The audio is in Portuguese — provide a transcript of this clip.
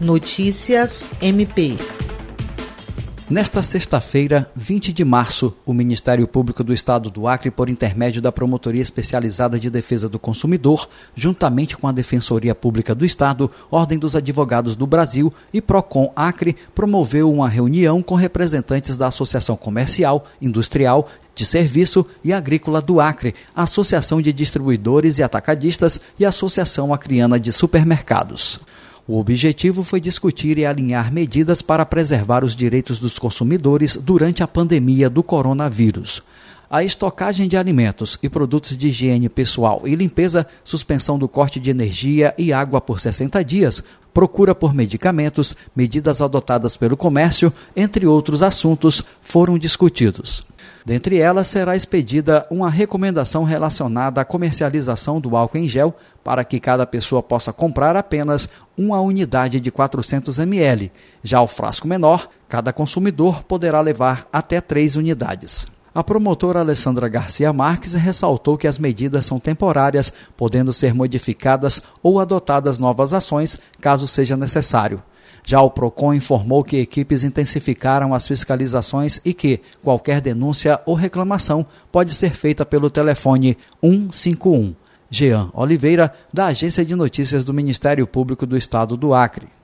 Notícias MP. Nesta sexta-feira, 20 de março, o Ministério Público do Estado do Acre, por intermédio da Promotoria Especializada de Defesa do Consumidor, juntamente com a Defensoria Pública do Estado, Ordem dos Advogados do Brasil e Procon Acre, promoveu uma reunião com representantes da Associação Comercial, Industrial, de Serviço e Agrícola do Acre, Associação de Distribuidores e Atacadistas e Associação Acreana de Supermercados. O objetivo foi discutir e alinhar medidas para preservar os direitos dos consumidores durante a pandemia do coronavírus. A estocagem de alimentos e produtos de higiene pessoal e limpeza, suspensão do corte de energia e água por 60 dias, procura por medicamentos, medidas adotadas pelo comércio, entre outros assuntos, foram discutidos. Dentre elas, será expedida uma recomendação relacionada à comercialização do álcool em gel para que cada pessoa possa comprar apenas uma unidade de 400 ml. Já o frasco menor, cada consumidor poderá levar até três unidades. A promotora Alessandra Garcia Marques ressaltou que as medidas são temporárias, podendo ser modificadas ou adotadas novas ações caso seja necessário. Já o PROCON informou que equipes intensificaram as fiscalizações e que qualquer denúncia ou reclamação pode ser feita pelo telefone 151. Jean Oliveira, da Agência de Notícias do Ministério Público do Estado do Acre.